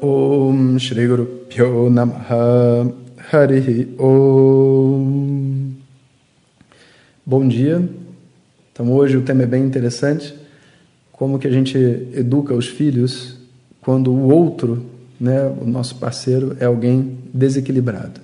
Om Shri Guru Pyo Namaha Hari Om Bom dia. Então hoje o tema é bem interessante. Como que a gente educa os filhos quando o outro, né, o nosso parceiro, é alguém desequilibrado.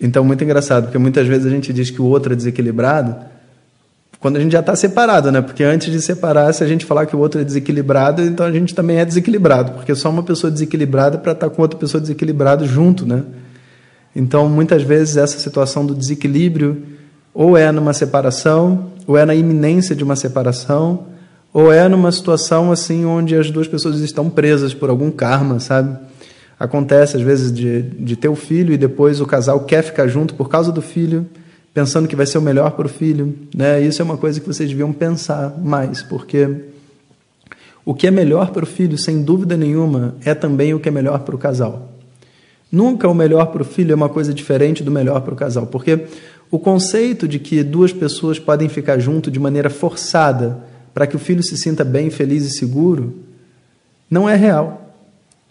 Então muito engraçado, porque muitas vezes a gente diz que o outro é desequilibrado, quando a gente já está separado, né? Porque antes de separar, se a gente falar que o outro é desequilibrado, então a gente também é desequilibrado, porque só uma pessoa desequilibrada para estar tá com outra pessoa desequilibrada junto, né? Então, muitas vezes essa situação do desequilíbrio ou é numa separação, ou é na iminência de uma separação, ou é numa situação assim onde as duas pessoas estão presas por algum karma, sabe? Acontece às vezes de, de ter o filho e depois o casal quer ficar junto por causa do filho pensando que vai ser o melhor para o filho. Né? Isso é uma coisa que vocês deviam pensar mais, porque o que é melhor para o filho, sem dúvida nenhuma, é também o que é melhor para o casal. Nunca o melhor para o filho é uma coisa diferente do melhor para o casal, porque o conceito de que duas pessoas podem ficar junto de maneira forçada para que o filho se sinta bem, feliz e seguro não é real.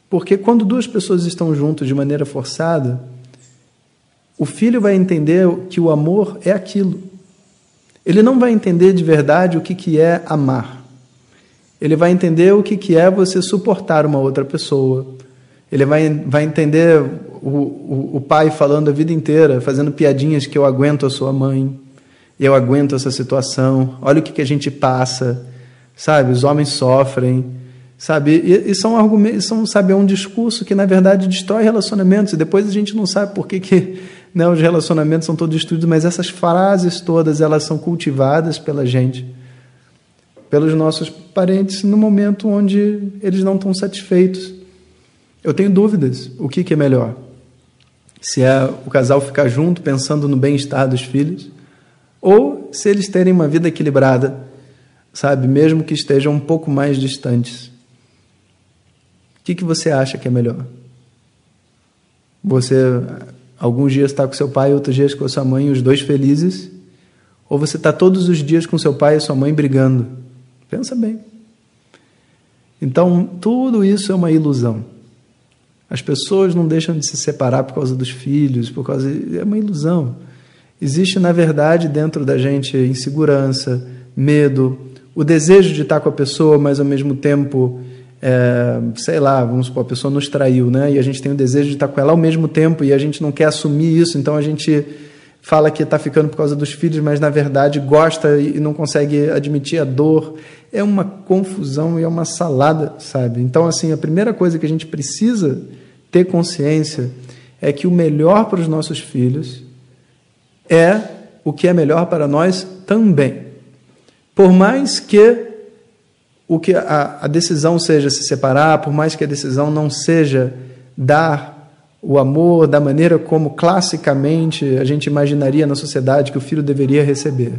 Porque quando duas pessoas estão juntas de maneira forçada, o filho vai entender que o amor é aquilo. Ele não vai entender de verdade o que, que é amar. Ele vai entender o que, que é você suportar uma outra pessoa. Ele vai, vai entender o, o, o pai falando a vida inteira, fazendo piadinhas que eu aguento a sua mãe, eu aguento essa situação, olha o que, que a gente passa, sabe? Os homens sofrem, sabe? E, e são argumentos, são, sabe, é um discurso que na verdade destrói relacionamentos e depois a gente não sabe por que, que né, os relacionamentos são todos destruídos, mas essas frases todas elas são cultivadas pela gente, pelos nossos parentes, no momento onde eles não estão satisfeitos. Eu tenho dúvidas: o que, que é melhor? Se é o casal ficar junto pensando no bem-estar dos filhos, ou se eles terem uma vida equilibrada, sabe, mesmo que estejam um pouco mais distantes. O que, que você acha que é melhor? Você Alguns dias está com seu pai, outros dias com sua mãe, os dois felizes. Ou você está todos os dias com seu pai e sua mãe brigando. Pensa bem. Então, tudo isso é uma ilusão. As pessoas não deixam de se separar por causa dos filhos, por causa é uma ilusão. Existe, na verdade, dentro da gente insegurança, medo, o desejo de estar com a pessoa, mas ao mesmo tempo é, sei lá, vamos supor, a pessoa nos traiu, né? E a gente tem o desejo de estar com ela ao mesmo tempo e a gente não quer assumir isso, então a gente fala que está ficando por causa dos filhos, mas na verdade gosta e não consegue admitir a dor. É uma confusão e é uma salada, sabe? Então, assim, a primeira coisa que a gente precisa ter consciência é que o melhor para os nossos filhos é o que é melhor para nós também. Por mais que o que a, a decisão seja se separar, por mais que a decisão não seja dar o amor da maneira como classicamente a gente imaginaria na sociedade que o filho deveria receber.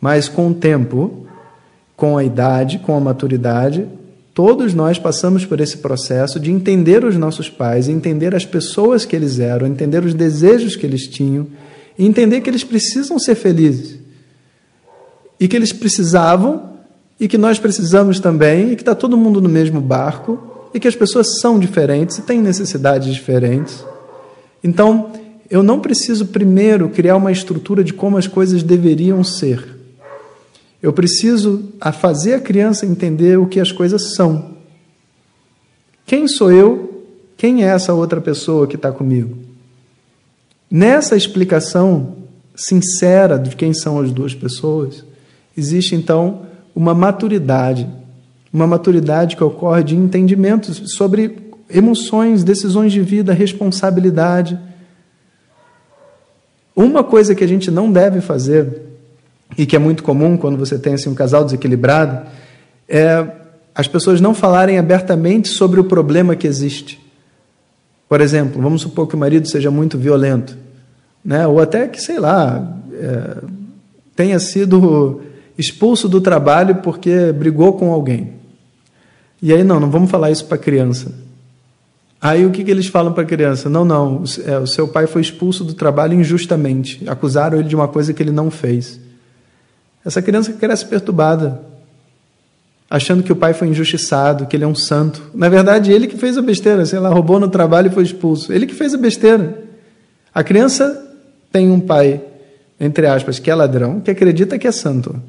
Mas com o tempo, com a idade, com a maturidade, todos nós passamos por esse processo de entender os nossos pais, entender as pessoas que eles eram, entender os desejos que eles tinham, entender que eles precisam ser felizes. E que eles precisavam e que nós precisamos também, e que está todo mundo no mesmo barco, e que as pessoas são diferentes e têm necessidades diferentes. Então, eu não preciso primeiro criar uma estrutura de como as coisas deveriam ser. Eu preciso a fazer a criança entender o que as coisas são. Quem sou eu? Quem é essa outra pessoa que está comigo? Nessa explicação sincera de quem são as duas pessoas, existe então uma maturidade, uma maturidade que ocorre de entendimentos sobre emoções, decisões de vida, responsabilidade. Uma coisa que a gente não deve fazer, e que é muito comum quando você tem assim, um casal desequilibrado, é as pessoas não falarem abertamente sobre o problema que existe. Por exemplo, vamos supor que o marido seja muito violento, né? ou até que, sei lá, é, tenha sido expulso do trabalho porque brigou com alguém. E aí, não, não vamos falar isso para a criança. Aí o que, que eles falam para a criança? Não, não, é, o seu pai foi expulso do trabalho injustamente. Acusaram ele de uma coisa que ele não fez. Essa criança cresce perturbada, achando que o pai foi injustiçado, que ele é um santo. Na verdade, ele que fez a besteira, sei lá, roubou no trabalho e foi expulso. Ele que fez a besteira. A criança tem um pai, entre aspas, que é ladrão, que acredita que é santo.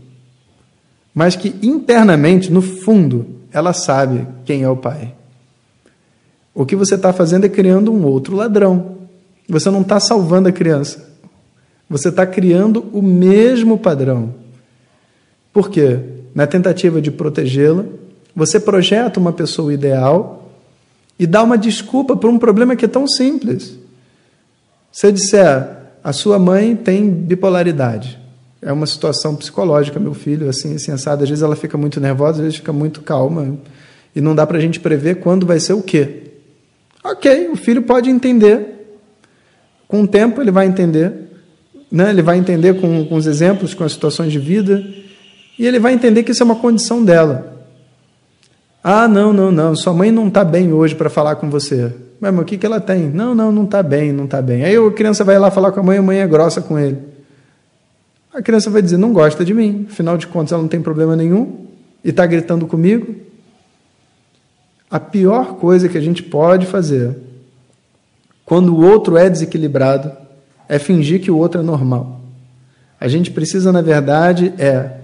Mas que internamente, no fundo, ela sabe quem é o pai. O que você está fazendo é criando um outro ladrão. Você não está salvando a criança. Você está criando o mesmo padrão. Por quê? Na tentativa de protegê-la, você projeta uma pessoa ideal e dá uma desculpa por um problema que é tão simples. Se eu disser, a sua mãe tem bipolaridade, é uma situação psicológica, meu filho, assim, assim. Às vezes ela fica muito nervosa, às vezes fica muito calma. E não dá para a gente prever quando vai ser o quê. Ok, o filho pode entender. Com o tempo ele vai entender. Né? Ele vai entender com, com os exemplos, com as situações de vida. E ele vai entender que isso é uma condição dela. Ah, não, não, não, sua mãe não está bem hoje para falar com você. Mas, mas o que, que ela tem? Não, não, não está bem, não está bem. Aí a criança vai lá falar com a mãe, a mãe é grossa com ele. A criança vai dizer, não gosta de mim, afinal de contas ela não tem problema nenhum e está gritando comigo. A pior coisa que a gente pode fazer quando o outro é desequilibrado é fingir que o outro é normal. A gente precisa, na verdade, é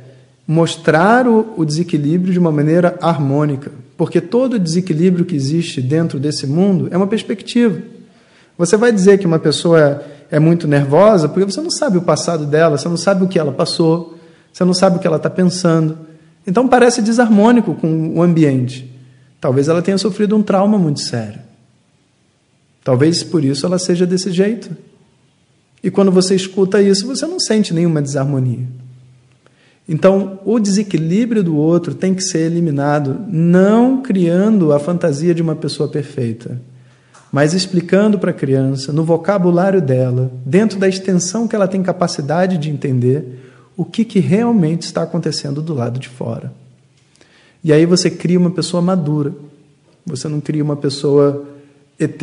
mostrar o, o desequilíbrio de uma maneira harmônica, porque todo desequilíbrio que existe dentro desse mundo é uma perspectiva. Você vai dizer que uma pessoa é, é muito nervosa porque você não sabe o passado dela, você não sabe o que ela passou, você não sabe o que ela está pensando. Então parece desarmônico com o ambiente. Talvez ela tenha sofrido um trauma muito sério. Talvez por isso ela seja desse jeito. E quando você escuta isso, você não sente nenhuma desarmonia. Então, o desequilíbrio do outro tem que ser eliminado, não criando a fantasia de uma pessoa perfeita, mas explicando para a criança, no vocabulário dela, dentro da extensão que ela tem capacidade de entender, o que, que realmente está acontecendo do lado de fora. E aí você cria uma pessoa madura, você não cria uma pessoa ET,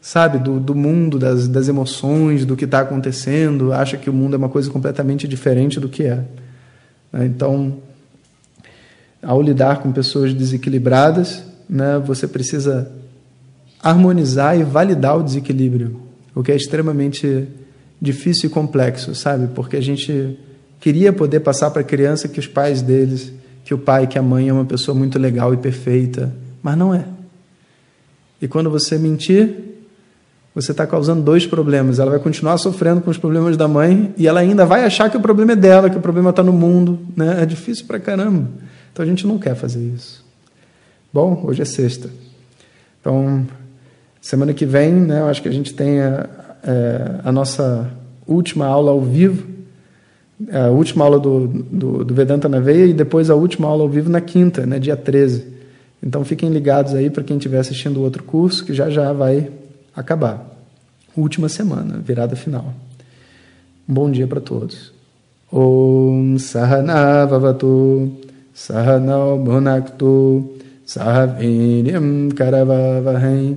sabe, do, do mundo, das, das emoções, do que está acontecendo, acha que o mundo é uma coisa completamente diferente do que é. Né? Então, ao lidar com pessoas desequilibradas, né, você precisa harmonizar e validar o desequilíbrio, o que é extremamente difícil e complexo, sabe? Porque a gente queria poder passar para a criança que os pais deles, que o pai, que a mãe é uma pessoa muito legal e perfeita, mas não é. E quando você mentir, você está causando dois problemas. Ela vai continuar sofrendo com os problemas da mãe e ela ainda vai achar que o problema é dela, que o problema está no mundo. Né? É difícil pra caramba. Então a gente não quer fazer isso. Bom, hoje é sexta. Então, semana que vem, né, eu acho que a gente tem a, é, a nossa última aula ao vivo, a última aula do, do, do, Vedanta na Veia e depois a última aula ao vivo na quinta, né, dia 13. Então fiquem ligados aí para quem estiver assistindo o outro curso, que já já vai acabar. Última semana, virada final. Um bom dia para todos. Om Sahana Sahanau Bhunaktu Sahaviryam Karavavahai